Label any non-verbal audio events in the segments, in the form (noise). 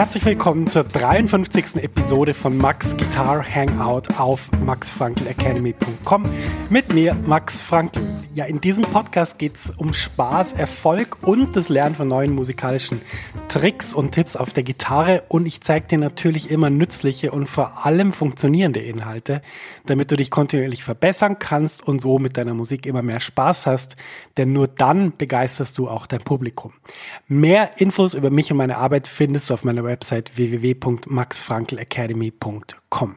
Herzlich willkommen zur 53. Episode von Max Guitar Hangout auf maxfrankelacademy.com mit mir, Max Frankel. Ja, in diesem Podcast geht es um Spaß, Erfolg und das Lernen von neuen musikalischen Tricks und Tipps auf der Gitarre und ich zeige dir natürlich immer nützliche und vor allem funktionierende Inhalte, damit du dich kontinuierlich verbessern kannst und so mit deiner Musik immer mehr Spaß hast, denn nur dann begeisterst du auch dein Publikum. Mehr Infos über mich und meine Arbeit findest du auf meiner Website www.maxfrankelacademy.com.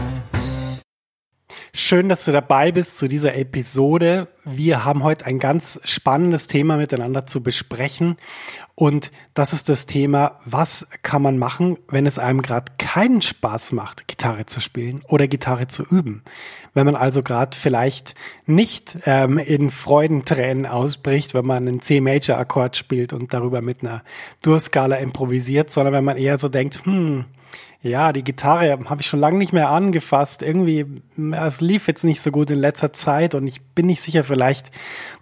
Schön, dass du dabei bist zu dieser Episode. Wir haben heute ein ganz spannendes Thema miteinander zu besprechen. Und das ist das Thema, was kann man machen, wenn es einem gerade keinen Spaß macht, Gitarre zu spielen oder Gitarre zu üben. Wenn man also gerade vielleicht nicht ähm, in Freudentränen ausbricht, wenn man einen C-Major-Akkord spielt und darüber mit einer Durskala improvisiert, sondern wenn man eher so denkt, hm, ja, die Gitarre habe ich schon lange nicht mehr angefasst. Irgendwie, es lief jetzt nicht so gut in letzter Zeit und ich bin nicht sicher, vielleicht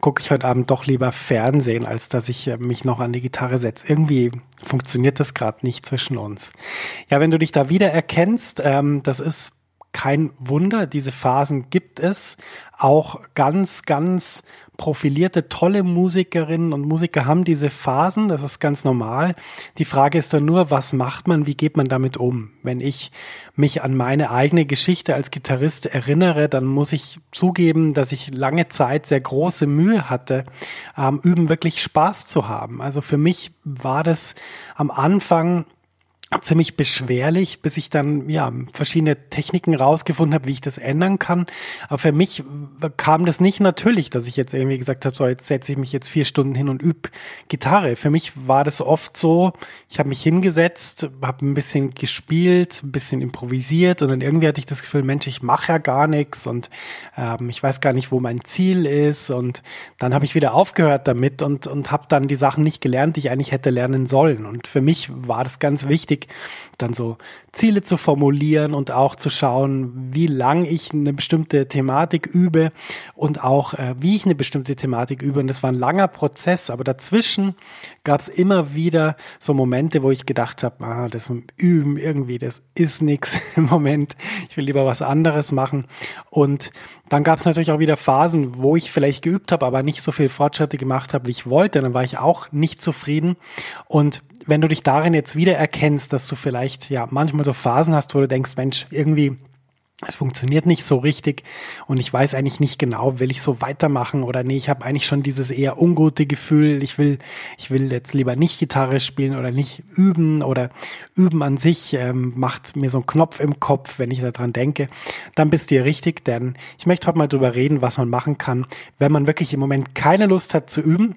gucke ich heute Abend doch lieber Fernsehen, als dass ich äh, mich noch an die Gitarre setze. Irgendwie funktioniert das gerade nicht zwischen uns. Ja, wenn du dich da wieder erkennst, ähm, das ist kein Wunder, diese Phasen gibt es. Auch ganz, ganz profilierte, tolle Musikerinnen und Musiker haben diese Phasen, das ist ganz normal. Die Frage ist dann nur, was macht man, wie geht man damit um? Wenn ich mich an meine eigene Geschichte als Gitarrist erinnere, dann muss ich zugeben, dass ich lange Zeit sehr große Mühe hatte, am Üben wirklich Spaß zu haben. Also für mich war das am Anfang ziemlich beschwerlich, bis ich dann ja verschiedene Techniken rausgefunden habe, wie ich das ändern kann. Aber für mich kam das nicht natürlich, dass ich jetzt irgendwie gesagt habe, so jetzt setze ich mich jetzt vier Stunden hin und übe Gitarre. Für mich war das oft so, ich habe mich hingesetzt, habe ein bisschen gespielt, ein bisschen improvisiert und dann irgendwie hatte ich das Gefühl, Mensch, ich mache ja gar nichts und ähm, ich weiß gar nicht, wo mein Ziel ist und dann habe ich wieder aufgehört damit und und habe dann die Sachen nicht gelernt, die ich eigentlich hätte lernen sollen. Und für mich war das ganz wichtig wichtig, dann so Ziele zu formulieren und auch zu schauen, wie lang ich eine bestimmte Thematik übe und auch äh, wie ich eine bestimmte Thematik übe. Und das war ein langer Prozess, aber dazwischen gab es immer wieder so Momente, wo ich gedacht habe, ah, das Üben irgendwie, das ist nichts (laughs) im Moment. Ich will lieber was anderes machen. Und dann gab es natürlich auch wieder Phasen, wo ich vielleicht geübt habe, aber nicht so viel Fortschritte gemacht habe, wie ich wollte. Dann war ich auch nicht zufrieden. Und wenn du dich darin jetzt wieder erkennst, dass du vielleicht ja manchmal so Phasen hast, wo du denkst, Mensch, irgendwie es funktioniert nicht so richtig und ich weiß eigentlich nicht genau, will ich so weitermachen oder nee, ich habe eigentlich schon dieses eher ungute Gefühl, ich will, ich will jetzt lieber nicht Gitarre spielen oder nicht üben oder üben an sich ähm, macht mir so einen Knopf im Kopf, wenn ich daran denke, dann bist du hier richtig, denn ich möchte heute mal drüber reden, was man machen kann, wenn man wirklich im Moment keine Lust hat zu üben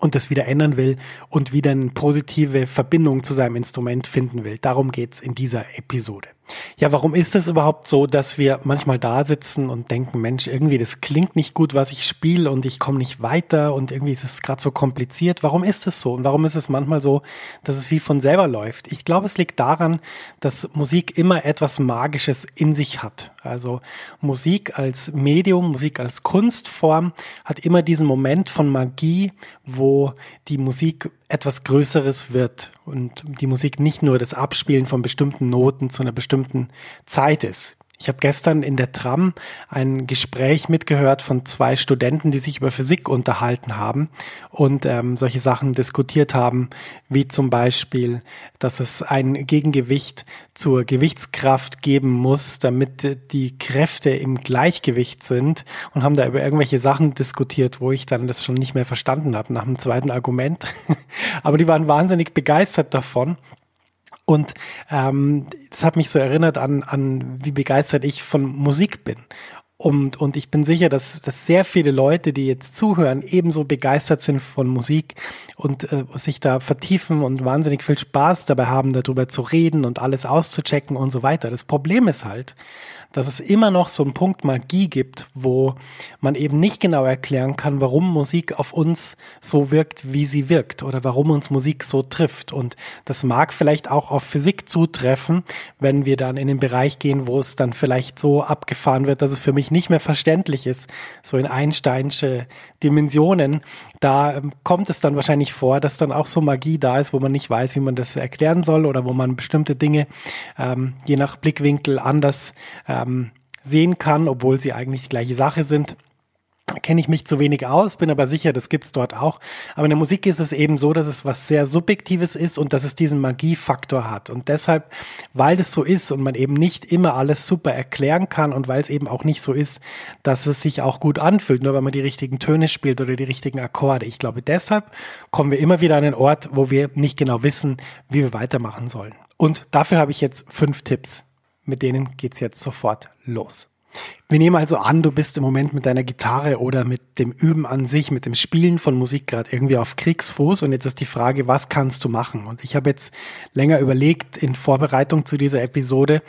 und das wieder ändern will und wieder eine positive Verbindung zu seinem Instrument finden will. Darum geht's in dieser Episode. Ja, warum ist es überhaupt so, dass wir manchmal da sitzen und denken, Mensch, irgendwie das klingt nicht gut, was ich spiele und ich komme nicht weiter und irgendwie ist es gerade so kompliziert. Warum ist es so? Und warum ist es manchmal so, dass es wie von selber läuft? Ich glaube, es liegt daran, dass Musik immer etwas Magisches in sich hat. Also Musik als Medium, Musik als Kunstform hat immer diesen Moment von Magie, wo die Musik etwas Größeres wird und die Musik nicht nur das Abspielen von bestimmten Noten zu einer bestimmten Zeit ist. Ich habe gestern in der Tram ein Gespräch mitgehört von zwei Studenten, die sich über Physik unterhalten haben und ähm, solche Sachen diskutiert haben, wie zum Beispiel, dass es ein Gegengewicht zur Gewichtskraft geben muss, damit die Kräfte im Gleichgewicht sind und haben da über irgendwelche Sachen diskutiert, wo ich dann das schon nicht mehr verstanden habe nach dem zweiten Argument. (laughs) Aber die waren wahnsinnig begeistert davon und ähm, das hat mich so erinnert an, an, wie begeistert ich von Musik bin. Und, und ich bin sicher, dass, dass sehr viele Leute, die jetzt zuhören, ebenso begeistert sind von Musik und äh, sich da vertiefen und wahnsinnig viel Spaß dabei haben, darüber zu reden und alles auszuchecken und so weiter. Das Problem ist halt, dass es immer noch so einen Punkt Magie gibt, wo man eben nicht genau erklären kann, warum Musik auf uns so wirkt, wie sie wirkt oder warum uns Musik so trifft. Und das mag vielleicht auch auf Physik zutreffen, wenn wir dann in den Bereich gehen, wo es dann vielleicht so abgefahren wird, dass es für mich nicht mehr verständlich ist, so in Einsteinsche Dimensionen. Da ähm, kommt es dann wahrscheinlich vor, dass dann auch so Magie da ist, wo man nicht weiß, wie man das erklären soll oder wo man bestimmte Dinge ähm, je nach Blickwinkel anders äh, ähm, sehen kann, obwohl sie eigentlich die gleiche Sache sind kenne ich mich zu wenig aus, bin aber sicher, das gibt's dort auch. Aber in der Musik ist es eben so, dass es was sehr Subjektives ist und dass es diesen Magiefaktor hat. Und deshalb, weil das so ist und man eben nicht immer alles super erklären kann und weil es eben auch nicht so ist, dass es sich auch gut anfühlt, nur wenn man die richtigen Töne spielt oder die richtigen Akkorde. Ich glaube, deshalb kommen wir immer wieder an einen Ort, wo wir nicht genau wissen, wie wir weitermachen sollen. Und dafür habe ich jetzt fünf Tipps mit denen geht's jetzt sofort los. Wir nehmen also an, du bist im Moment mit deiner Gitarre oder mit dem Üben an sich, mit dem Spielen von Musik gerade irgendwie auf Kriegsfuß und jetzt ist die Frage, was kannst du machen? Und ich habe jetzt länger überlegt in Vorbereitung zu dieser Episode,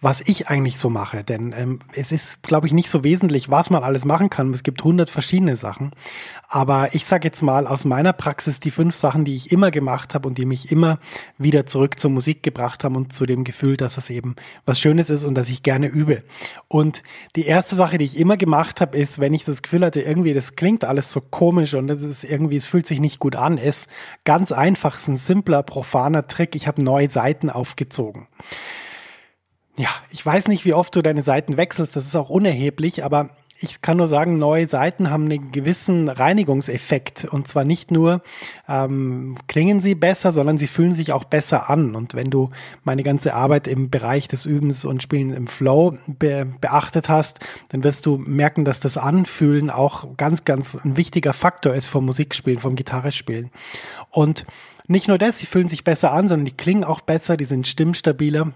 was ich eigentlich so mache, denn ähm, es ist, glaube ich, nicht so wesentlich, was man alles machen kann. Es gibt hundert verschiedene Sachen, aber ich sage jetzt mal aus meiner Praxis die fünf Sachen, die ich immer gemacht habe und die mich immer wieder zurück zur Musik gebracht haben und zu dem Gefühl, dass es eben was Schönes ist und dass ich gerne übe. Und die die erste Sache, die ich immer gemacht habe, ist, wenn ich das Gefühl hatte, irgendwie, das klingt alles so komisch und das ist irgendwie, es fühlt sich nicht gut an, ist ganz einfach, ist ein simpler, profaner Trick. Ich habe neue Seiten aufgezogen. Ja, ich weiß nicht, wie oft du deine Seiten wechselst, das ist auch unerheblich, aber ich kann nur sagen, neue Seiten haben einen gewissen Reinigungseffekt. Und zwar nicht nur ähm, klingen sie besser, sondern sie fühlen sich auch besser an. Und wenn du meine ganze Arbeit im Bereich des Übens und Spielen im Flow be beachtet hast, dann wirst du merken, dass das Anfühlen auch ganz, ganz ein wichtiger Faktor ist vom Musikspielen, vom Gitarrespielen. Und nicht nur das, sie fühlen sich besser an, sondern die klingen auch besser, die sind stimmstabiler.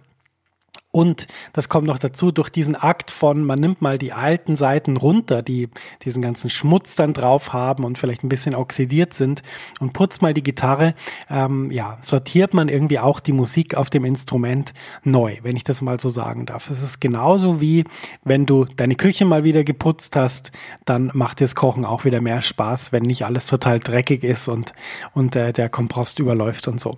Und das kommt noch dazu, durch diesen Akt von, man nimmt mal die alten Seiten runter, die diesen ganzen Schmutz dann drauf haben und vielleicht ein bisschen oxidiert sind und putzt mal die Gitarre, ähm, ja, sortiert man irgendwie auch die Musik auf dem Instrument neu, wenn ich das mal so sagen darf. Es ist genauso wie, wenn du deine Küche mal wieder geputzt hast, dann macht dir das Kochen auch wieder mehr Spaß, wenn nicht alles total dreckig ist und, und äh, der Kompost überläuft und so.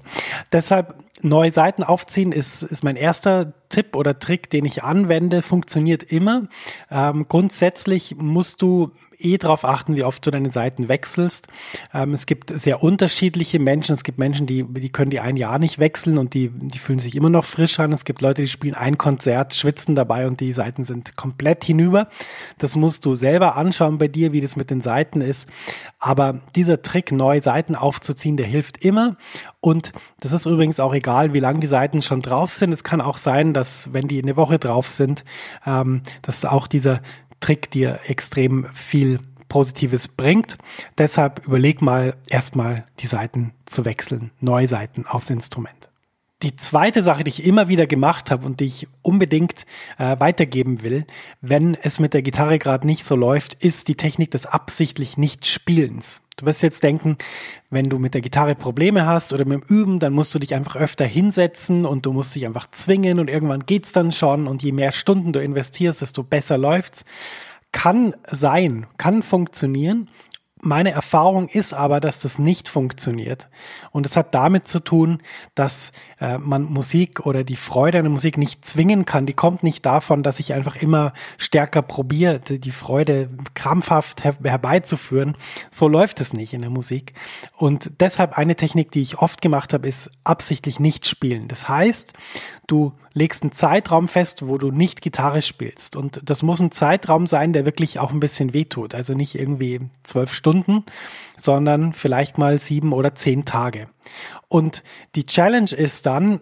Deshalb neue Seiten aufziehen ist, ist mein erster Tipp oder Trick, den ich anwende, funktioniert immer. Ähm, grundsätzlich musst du eh darauf achten, wie oft du deine Seiten wechselst. Ähm, es gibt sehr unterschiedliche Menschen. Es gibt Menschen, die, die können die ein Jahr nicht wechseln und die, die fühlen sich immer noch frisch an. Es gibt Leute, die spielen ein Konzert, schwitzen dabei und die Seiten sind komplett hinüber. Das musst du selber anschauen bei dir, wie das mit den Seiten ist. Aber dieser Trick, neue Seiten aufzuziehen, der hilft immer. Und das ist übrigens auch egal, wie lange die Seiten schon drauf sind. Es kann auch sein, dass wenn die eine Woche drauf sind, ähm, dass auch dieser Trick dir extrem viel Positives bringt. Deshalb überleg mal erstmal die Seiten zu wechseln, neue Seiten aufs Instrument. Die zweite Sache, die ich immer wieder gemacht habe und die ich unbedingt äh, weitergeben will, wenn es mit der Gitarre gerade nicht so läuft, ist die Technik des absichtlich Nicht-Spielens. Du wirst jetzt denken, wenn du mit der Gitarre Probleme hast oder mit dem Üben, dann musst du dich einfach öfter hinsetzen und du musst dich einfach zwingen und irgendwann geht's dann schon und je mehr Stunden du investierst, desto besser läuft's. Kann sein, kann funktionieren, meine Erfahrung ist aber, dass das nicht funktioniert. Und es hat damit zu tun, dass äh, man Musik oder die Freude an der Musik nicht zwingen kann. Die kommt nicht davon, dass ich einfach immer stärker probiere, die Freude krampfhaft her herbeizuführen. So läuft es nicht in der Musik. Und deshalb eine Technik, die ich oft gemacht habe, ist absichtlich nicht spielen. Das heißt, du legst einen Zeitraum fest, wo du nicht Gitarre spielst. Und das muss ein Zeitraum sein, der wirklich auch ein bisschen wehtut. Also nicht irgendwie zwölf Stunden, sondern vielleicht mal sieben oder zehn Tage. Und die Challenge ist dann,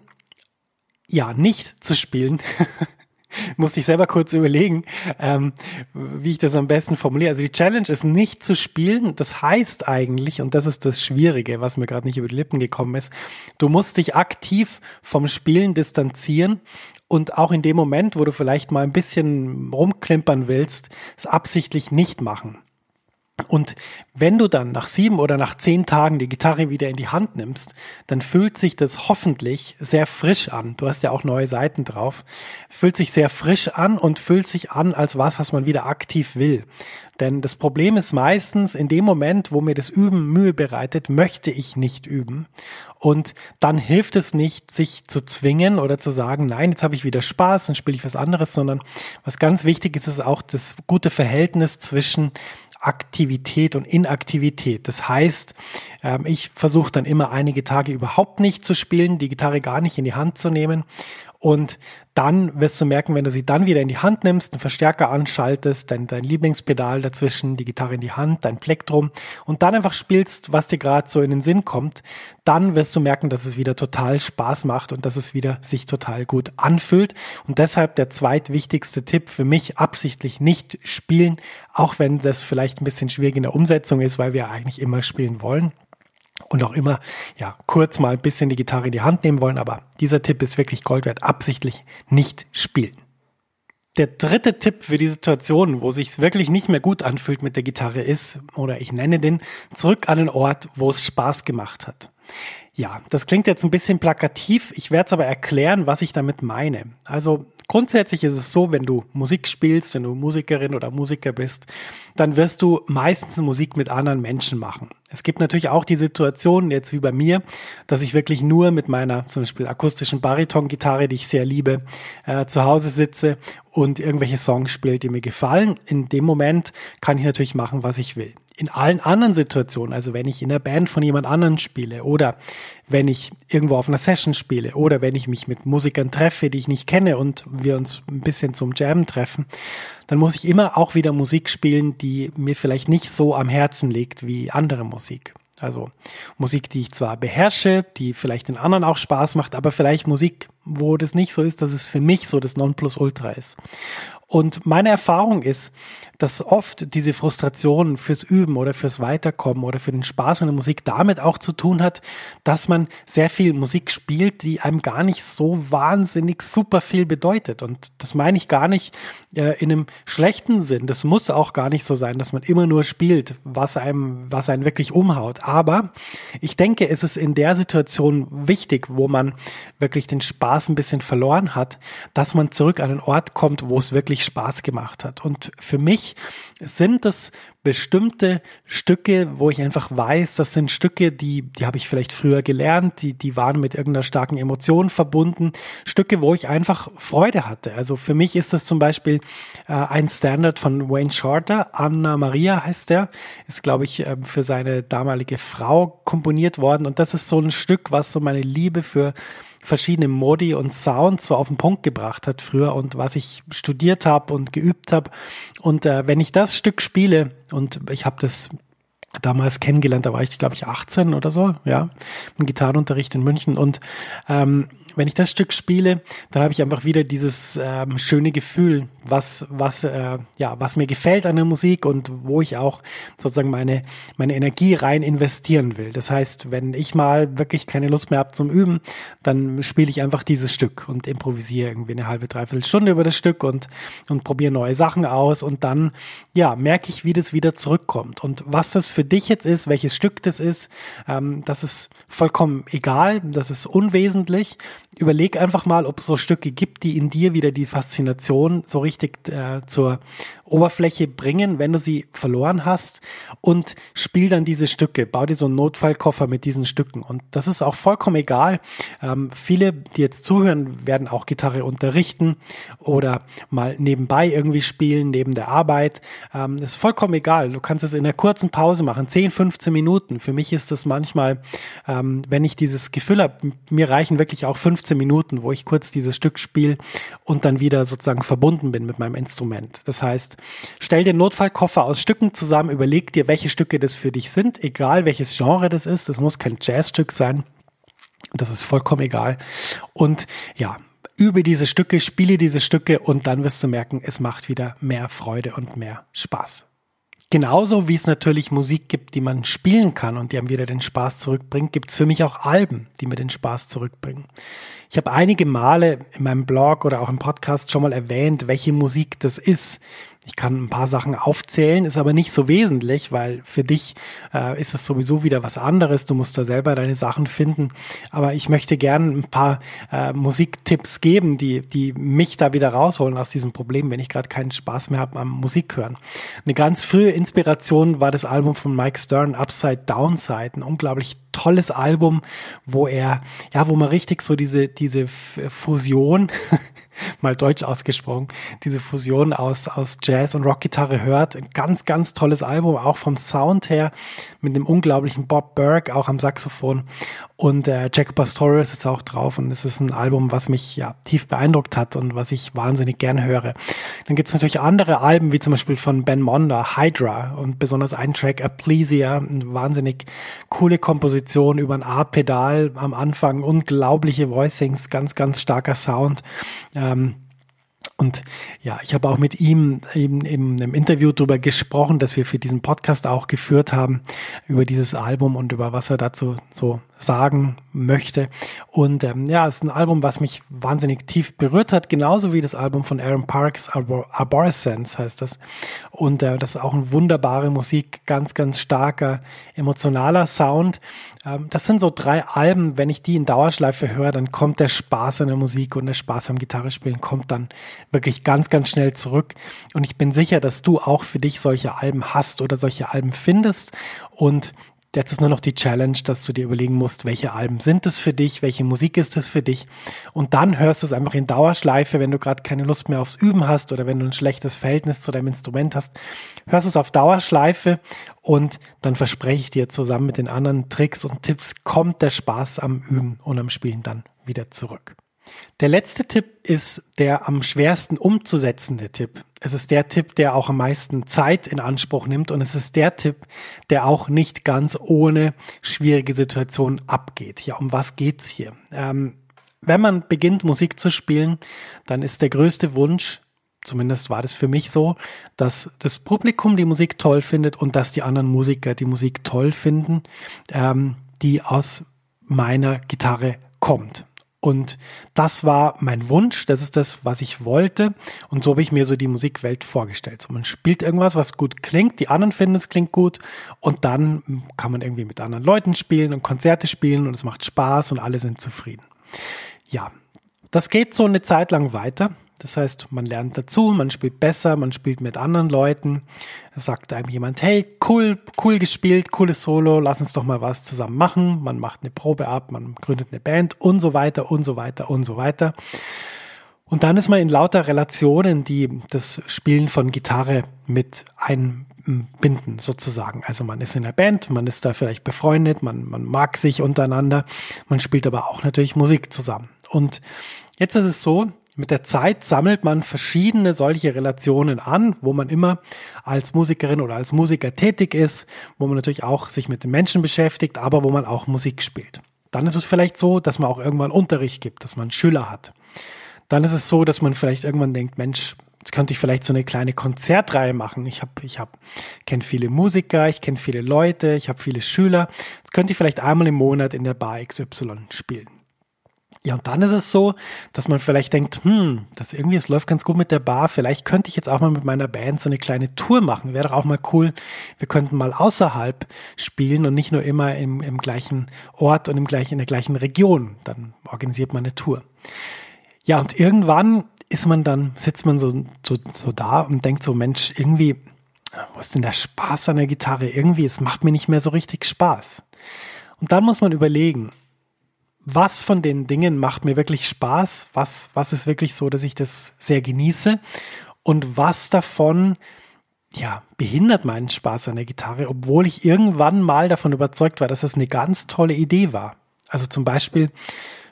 ja, nicht zu spielen. (laughs) Musste ich selber kurz überlegen, ähm, wie ich das am besten formuliere. Also die Challenge ist nicht zu spielen. Das heißt eigentlich, und das ist das Schwierige, was mir gerade nicht über die Lippen gekommen ist, du musst dich aktiv vom Spielen distanzieren und auch in dem Moment, wo du vielleicht mal ein bisschen rumklimpern willst, es absichtlich nicht machen. Und wenn du dann nach sieben oder nach zehn Tagen die Gitarre wieder in die Hand nimmst, dann fühlt sich das hoffentlich sehr frisch an. Du hast ja auch neue Seiten drauf. Fühlt sich sehr frisch an und fühlt sich an als was, was man wieder aktiv will. Denn das Problem ist meistens, in dem Moment, wo mir das Üben Mühe bereitet, möchte ich nicht üben. Und dann hilft es nicht, sich zu zwingen oder zu sagen, nein, jetzt habe ich wieder Spaß, dann spiele ich was anderes, sondern was ganz wichtig ist, ist auch das gute Verhältnis zwischen Aktivität und Inaktivität. Das heißt, ähm, ich versuche dann immer einige Tage überhaupt nicht zu spielen, die Gitarre gar nicht in die Hand zu nehmen und dann wirst du merken, wenn du sie dann wieder in die Hand nimmst, einen Verstärker anschaltest, dein, dein Lieblingspedal dazwischen, die Gitarre in die Hand, dein Plektrum und dann einfach spielst, was dir gerade so in den Sinn kommt, dann wirst du merken, dass es wieder total Spaß macht und dass es wieder sich total gut anfühlt. Und deshalb der zweitwichtigste Tipp für mich, absichtlich nicht spielen, auch wenn das vielleicht ein bisschen schwierig in der Umsetzung ist, weil wir eigentlich immer spielen wollen und auch immer, ja, kurz mal ein bisschen die Gitarre in die Hand nehmen wollen, aber dieser Tipp ist wirklich Gold wert, absichtlich nicht spielen. Der dritte Tipp für die Situation, wo sich wirklich nicht mehr gut anfühlt mit der Gitarre ist, oder ich nenne den, zurück an den Ort, wo es Spaß gemacht hat. Ja, das klingt jetzt ein bisschen plakativ, ich werde es aber erklären, was ich damit meine. Also grundsätzlich ist es so, wenn du Musik spielst, wenn du Musikerin oder Musiker bist, dann wirst du meistens Musik mit anderen Menschen machen. Es gibt natürlich auch die Situation, jetzt wie bei mir, dass ich wirklich nur mit meiner zum Beispiel akustischen Bariton-Gitarre, die ich sehr liebe, äh, zu Hause sitze und irgendwelche Songs spiele, die mir gefallen. In dem Moment kann ich natürlich machen, was ich will in allen anderen Situationen, also wenn ich in der Band von jemand anderen spiele oder wenn ich irgendwo auf einer Session spiele oder wenn ich mich mit Musikern treffe, die ich nicht kenne und wir uns ein bisschen zum Jam treffen, dann muss ich immer auch wieder Musik spielen, die mir vielleicht nicht so am Herzen liegt wie andere Musik. Also Musik, die ich zwar beherrsche, die vielleicht den anderen auch Spaß macht, aber vielleicht Musik, wo das nicht so ist, dass es für mich so das Nonplusultra ist. Und meine Erfahrung ist, dass oft diese Frustration fürs Üben oder fürs Weiterkommen oder für den Spaß an der Musik damit auch zu tun hat, dass man sehr viel Musik spielt, die einem gar nicht so wahnsinnig super viel bedeutet. Und das meine ich gar nicht äh, in einem schlechten Sinn. Das muss auch gar nicht so sein, dass man immer nur spielt, was einem, was einen wirklich umhaut. Aber ich denke, es ist in der Situation wichtig, wo man wirklich den Spaß ein bisschen verloren hat, dass man zurück an den Ort kommt, wo es wirklich Spaß gemacht hat. Und für mich sind es bestimmte Stücke, wo ich einfach weiß, das sind Stücke, die, die habe ich vielleicht früher gelernt, die, die waren mit irgendeiner starken Emotion verbunden. Stücke, wo ich einfach Freude hatte. Also für mich ist das zum Beispiel äh, ein Standard von Wayne Shorter. Anna Maria heißt der. Ist, glaube ich, äh, für seine damalige Frau komponiert worden. Und das ist so ein Stück, was so meine Liebe für verschiedene Modi und Sounds so auf den Punkt gebracht hat früher und was ich studiert habe und geübt habe. Und äh, wenn ich das Stück spiele, und ich habe das damals kennengelernt, da war ich, glaube ich, 18 oder so, ja, im Gitarrenunterricht in München. Und ähm, wenn ich das Stück spiele, dann habe ich einfach wieder dieses ähm, schöne Gefühl, was, was, äh, ja, was mir gefällt an der Musik und wo ich auch sozusagen meine, meine Energie rein investieren will. Das heißt, wenn ich mal wirklich keine Lust mehr habe zum Üben, dann spiele ich einfach dieses Stück und improvisiere irgendwie eine halbe, dreiviertel Stunde über das Stück und, und probiere neue Sachen aus und dann, ja, merke ich, wie das wieder zurückkommt. Und was das für dich jetzt ist, welches Stück das ist, ähm, das ist vollkommen egal, das ist unwesentlich. Überleg einfach mal, ob es so Stücke gibt, die in dir wieder die Faszination so richtig äh, zur Oberfläche bringen, wenn du sie verloren hast und spiel dann diese Stücke. Bau dir so einen Notfallkoffer mit diesen Stücken. Und das ist auch vollkommen egal. Ähm, viele, die jetzt zuhören, werden auch Gitarre unterrichten oder mal nebenbei irgendwie spielen, neben der Arbeit. Ähm, ist vollkommen egal. Du kannst es in einer kurzen Pause machen, 10, 15 Minuten. Für mich ist das manchmal, ähm, wenn ich dieses Gefühl habe, mir reichen wirklich auch 15 Minuten, wo ich kurz dieses Stück spiele und dann wieder sozusagen verbunden bin mit meinem Instrument. Das heißt, stell dir Notfallkoffer aus Stücken zusammen, überleg dir, welche Stücke das für dich sind, egal welches Genre das ist. Das muss kein Jazzstück sein. Das ist vollkommen egal. Und ja, übe diese Stücke, spiele diese Stücke und dann wirst du merken, es macht wieder mehr Freude und mehr Spaß. Genauso wie es natürlich Musik gibt, die man spielen kann und die einem wieder den Spaß zurückbringt, gibt es für mich auch Alben, die mir den Spaß zurückbringen. Ich habe einige Male in meinem Blog oder auch im Podcast schon mal erwähnt, welche Musik das ist, ich kann ein paar Sachen aufzählen, ist aber nicht so wesentlich, weil für dich äh, ist es sowieso wieder was anderes. Du musst da selber deine Sachen finden. Aber ich möchte gerne ein paar äh, Musiktipps geben, die, die mich da wieder rausholen aus diesem Problem, wenn ich gerade keinen Spaß mehr habe am Musik hören. Eine ganz frühe Inspiration war das Album von Mike Stern, Upside Downside, ein unglaublich tolles Album, wo er, ja, wo man richtig so diese, diese Fusion (laughs) mal deutsch ausgesprochen, diese Fusion aus, aus Jazz und Rockgitarre hört. Ein ganz, ganz tolles Album, auch vom Sound her, mit dem unglaublichen Bob Burke, auch am Saxophon. Und äh, Jack Pastorius ist auch drauf und es ist ein Album, was mich ja tief beeindruckt hat und was ich wahnsinnig gern höre. Dann gibt es natürlich andere Alben, wie zum Beispiel von Ben Monder, Hydra und besonders ein Track Applesia, eine wahnsinnig coole Komposition über ein A-Pedal am Anfang, unglaubliche Voicings, ganz, ganz starker Sound. Ähm, und ja, ich habe auch mit ihm eben in einem Interview darüber gesprochen, dass wir für diesen Podcast auch geführt haben, über dieses Album und über was er dazu so sagen möchte. Und ähm, ja, es ist ein Album, was mich wahnsinnig tief berührt hat, genauso wie das Album von Aaron Parks, Arbor Arborescence heißt das. Und äh, das ist auch eine wunderbare Musik, ganz, ganz starker, emotionaler Sound. Ähm, das sind so drei Alben, wenn ich die in Dauerschleife höre, dann kommt der Spaß an der Musik und der Spaß am Gitarrespielen kommt dann wirklich ganz, ganz schnell zurück. Und ich bin sicher, dass du auch für dich solche Alben hast oder solche Alben findest. Und Jetzt ist nur noch die Challenge, dass du dir überlegen musst, welche Alben sind es für dich, welche Musik ist es für dich. Und dann hörst du es einfach in Dauerschleife, wenn du gerade keine Lust mehr aufs Üben hast oder wenn du ein schlechtes Verhältnis zu deinem Instrument hast. Hörst es auf Dauerschleife und dann verspreche ich dir, zusammen mit den anderen Tricks und Tipps kommt der Spaß am Üben und am Spielen dann wieder zurück. Der letzte Tipp ist der am schwersten umzusetzende Tipp. Es ist der Tipp, der auch am meisten Zeit in Anspruch nimmt und es ist der Tipp, der auch nicht ganz ohne schwierige Situationen abgeht. Ja, um was geht's hier? Ähm, wenn man beginnt, Musik zu spielen, dann ist der größte Wunsch, zumindest war das für mich so, dass das Publikum die Musik toll findet und dass die anderen Musiker die Musik toll finden, ähm, die aus meiner Gitarre kommt. Und das war mein Wunsch, das ist das, was ich wollte. Und so habe ich mir so die Musikwelt vorgestellt. So, man spielt irgendwas, was gut klingt, die anderen finden es klingt gut und dann kann man irgendwie mit anderen Leuten spielen und Konzerte spielen und es macht Spaß und alle sind zufrieden. Ja, das geht so eine Zeit lang weiter. Das heißt, man lernt dazu, man spielt besser, man spielt mit anderen Leuten. Es sagt einem jemand, hey, cool, cool gespielt, cooles Solo, lass uns doch mal was zusammen machen. Man macht eine Probe ab, man gründet eine Band und so weiter und so weiter und so weiter. Und dann ist man in lauter Relationen, die das Spielen von Gitarre mit einbinden, sozusagen. Also man ist in der Band, man ist da vielleicht befreundet, man, man mag sich untereinander, man spielt aber auch natürlich Musik zusammen. Und jetzt ist es so, mit der Zeit sammelt man verschiedene solche Relationen an, wo man immer als Musikerin oder als Musiker tätig ist, wo man natürlich auch sich mit den Menschen beschäftigt, aber wo man auch Musik spielt. Dann ist es vielleicht so, dass man auch irgendwann Unterricht gibt, dass man Schüler hat. Dann ist es so, dass man vielleicht irgendwann denkt, Mensch, jetzt könnte ich vielleicht so eine kleine Konzertreihe machen. Ich habe, ich habe, kenne viele Musiker, ich kenne viele Leute, ich habe viele Schüler. Jetzt könnte ich vielleicht einmal im Monat in der Bar XY spielen. Ja, und dann ist es so, dass man vielleicht denkt, hm, das irgendwie, es läuft ganz gut mit der Bar. Vielleicht könnte ich jetzt auch mal mit meiner Band so eine kleine Tour machen. Wäre doch auch mal cool. Wir könnten mal außerhalb spielen und nicht nur immer im, im gleichen Ort und im gleichen, in der gleichen Region. Dann organisiert man eine Tour. Ja, und irgendwann ist man dann, sitzt man so, so, so da und denkt so, Mensch, irgendwie, wo ist denn der Spaß an der Gitarre? Irgendwie, es macht mir nicht mehr so richtig Spaß. Und dann muss man überlegen, was von den Dingen macht mir wirklich Spaß, was, was ist wirklich so, dass ich das sehr genieße und was davon ja, behindert meinen Spaß an der Gitarre, obwohl ich irgendwann mal davon überzeugt war, dass das eine ganz tolle Idee war. Also zum Beispiel,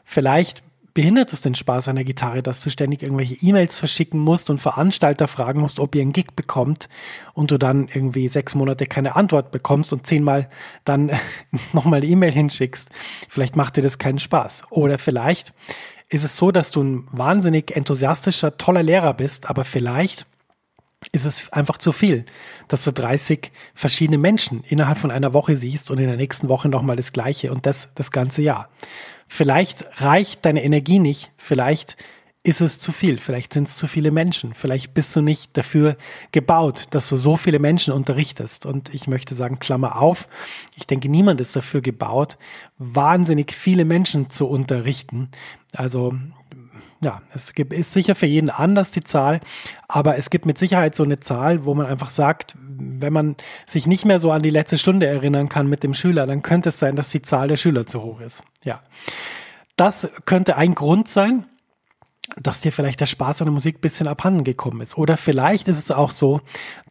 vielleicht behindert es den Spaß an der Gitarre, dass du ständig irgendwelche E-Mails verschicken musst und Veranstalter fragen musst, ob ihr einen Gig bekommt und du dann irgendwie sechs Monate keine Antwort bekommst und zehnmal dann (laughs) nochmal eine E-Mail hinschickst. Vielleicht macht dir das keinen Spaß. Oder vielleicht ist es so, dass du ein wahnsinnig enthusiastischer, toller Lehrer bist, aber vielleicht ist es einfach zu viel, dass du 30 verschiedene Menschen innerhalb von einer Woche siehst und in der nächsten Woche nochmal das gleiche und das das ganze Jahr. Vielleicht reicht deine Energie nicht, vielleicht ist es zu viel, vielleicht sind es zu viele Menschen, vielleicht bist du nicht dafür gebaut, dass du so viele Menschen unterrichtest. Und ich möchte sagen, Klammer auf, ich denke, niemand ist dafür gebaut, wahnsinnig viele Menschen zu unterrichten. Also ja, es gibt, ist sicher für jeden anders die Zahl, aber es gibt mit Sicherheit so eine Zahl, wo man einfach sagt, wenn man sich nicht mehr so an die letzte Stunde erinnern kann mit dem Schüler, dann könnte es sein, dass die Zahl der Schüler zu hoch ist. Ja. Das könnte ein Grund sein dass dir vielleicht der Spaß an der Musik bisschen abhanden gekommen ist. Oder vielleicht ist es auch so,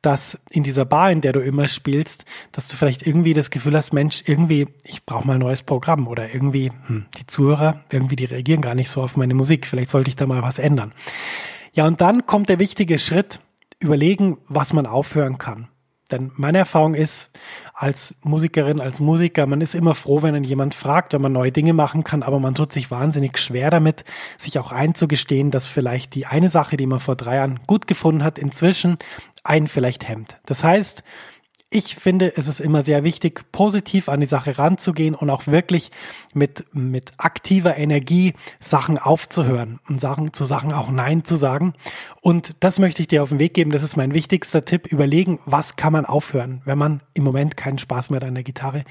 dass in dieser Bar, in der du immer spielst, dass du vielleicht irgendwie das Gefühl hast, Mensch, irgendwie, ich brauche mal ein neues Programm oder irgendwie, hm, die Zuhörer, irgendwie, die reagieren gar nicht so auf meine Musik. Vielleicht sollte ich da mal was ändern. Ja, und dann kommt der wichtige Schritt, überlegen, was man aufhören kann. Denn meine Erfahrung ist, als Musikerin, als Musiker, man ist immer froh, wenn ihn jemand fragt, wenn man neue Dinge machen kann, aber man tut sich wahnsinnig schwer damit, sich auch einzugestehen, dass vielleicht die eine Sache, die man vor drei Jahren gut gefunden hat, inzwischen einen vielleicht hemmt. Das heißt, ich finde, es ist immer sehr wichtig, positiv an die Sache ranzugehen und auch wirklich mit, mit aktiver Energie Sachen aufzuhören und Sachen, zu Sachen auch Nein zu sagen. Und das möchte ich dir auf den Weg geben. Das ist mein wichtigster Tipp. Überlegen, was kann man aufhören, wenn man im Moment keinen Spaß mehr hat an der Gitarre.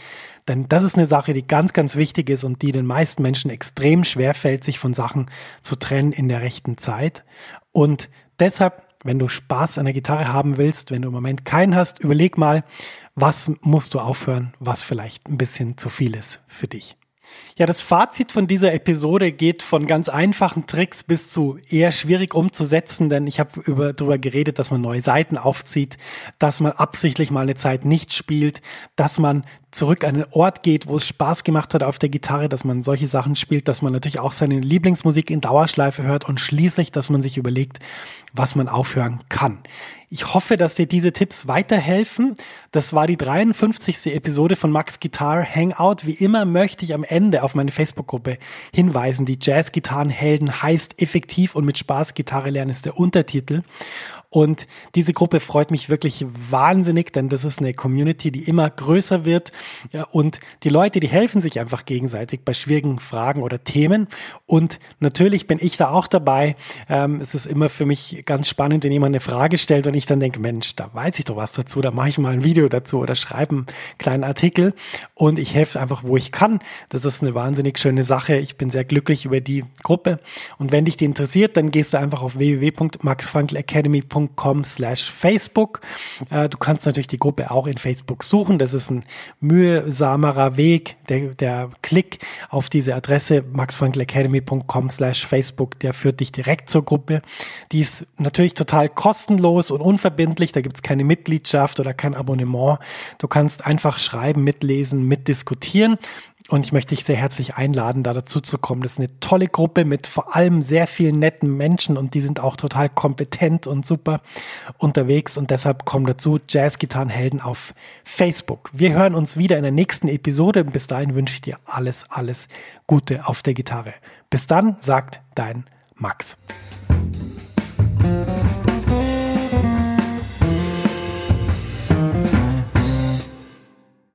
Denn das ist eine Sache, die ganz, ganz wichtig ist und die den meisten Menschen extrem schwer fällt, sich von Sachen zu trennen in der rechten Zeit. Und deshalb wenn du Spaß an der Gitarre haben willst, wenn du im Moment keinen hast, überleg mal, was musst du aufhören, was vielleicht ein bisschen zu viel ist für dich. Ja, das Fazit von dieser Episode geht von ganz einfachen Tricks bis zu eher schwierig umzusetzen, denn ich habe über, darüber geredet, dass man neue Seiten aufzieht, dass man absichtlich mal eine Zeit nicht spielt, dass man zurück an den Ort geht, wo es Spaß gemacht hat auf der Gitarre, dass man solche Sachen spielt, dass man natürlich auch seine Lieblingsmusik in Dauerschleife hört und schließlich, dass man sich überlegt, was man aufhören kann. Ich hoffe, dass dir diese Tipps weiterhelfen. Das war die 53. Episode von Max Guitar Hangout. Wie immer möchte ich am Ende auf meine Facebook-Gruppe hinweisen. Die Jazz-Gitarrenhelden heißt effektiv und mit Spaß Gitarre lernen ist der Untertitel. Und diese Gruppe freut mich wirklich wahnsinnig, denn das ist eine Community, die immer größer wird. Und die Leute, die helfen sich einfach gegenseitig bei schwierigen Fragen oder Themen. Und natürlich bin ich da auch dabei. Ähm, es ist immer für mich ganz spannend, wenn jemand eine Frage stellt und ich dann denke, Mensch, da weiß ich doch was dazu, da mache ich mal ein Video dazu oder schreibe einen kleinen Artikel. Und ich helfe einfach, wo ich kann. Das ist eine wahnsinnig schöne Sache. Ich bin sehr glücklich über die Gruppe. Und wenn dich die interessiert, dann gehst du einfach auf www.maxfrankelacademy.com facebook.com slash Facebook. Äh, du kannst natürlich die Gruppe auch in Facebook suchen. Das ist ein mühsamerer Weg. Der, der Klick auf diese Adresse maxfrankelacademy.com slash Facebook, der führt dich direkt zur Gruppe. Die ist natürlich total kostenlos und unverbindlich. Da gibt es keine Mitgliedschaft oder kein Abonnement. Du kannst einfach schreiben, mitlesen, mitdiskutieren. Und ich möchte dich sehr herzlich einladen, da dazu zu kommen. Das ist eine tolle Gruppe mit vor allem sehr vielen netten Menschen und die sind auch total kompetent und super unterwegs und deshalb kommen dazu Jazzgitarrenhelden auf Facebook. Wir hören uns wieder in der nächsten Episode. Bis dahin wünsche ich dir alles, alles Gute auf der Gitarre. Bis dann, sagt dein Max.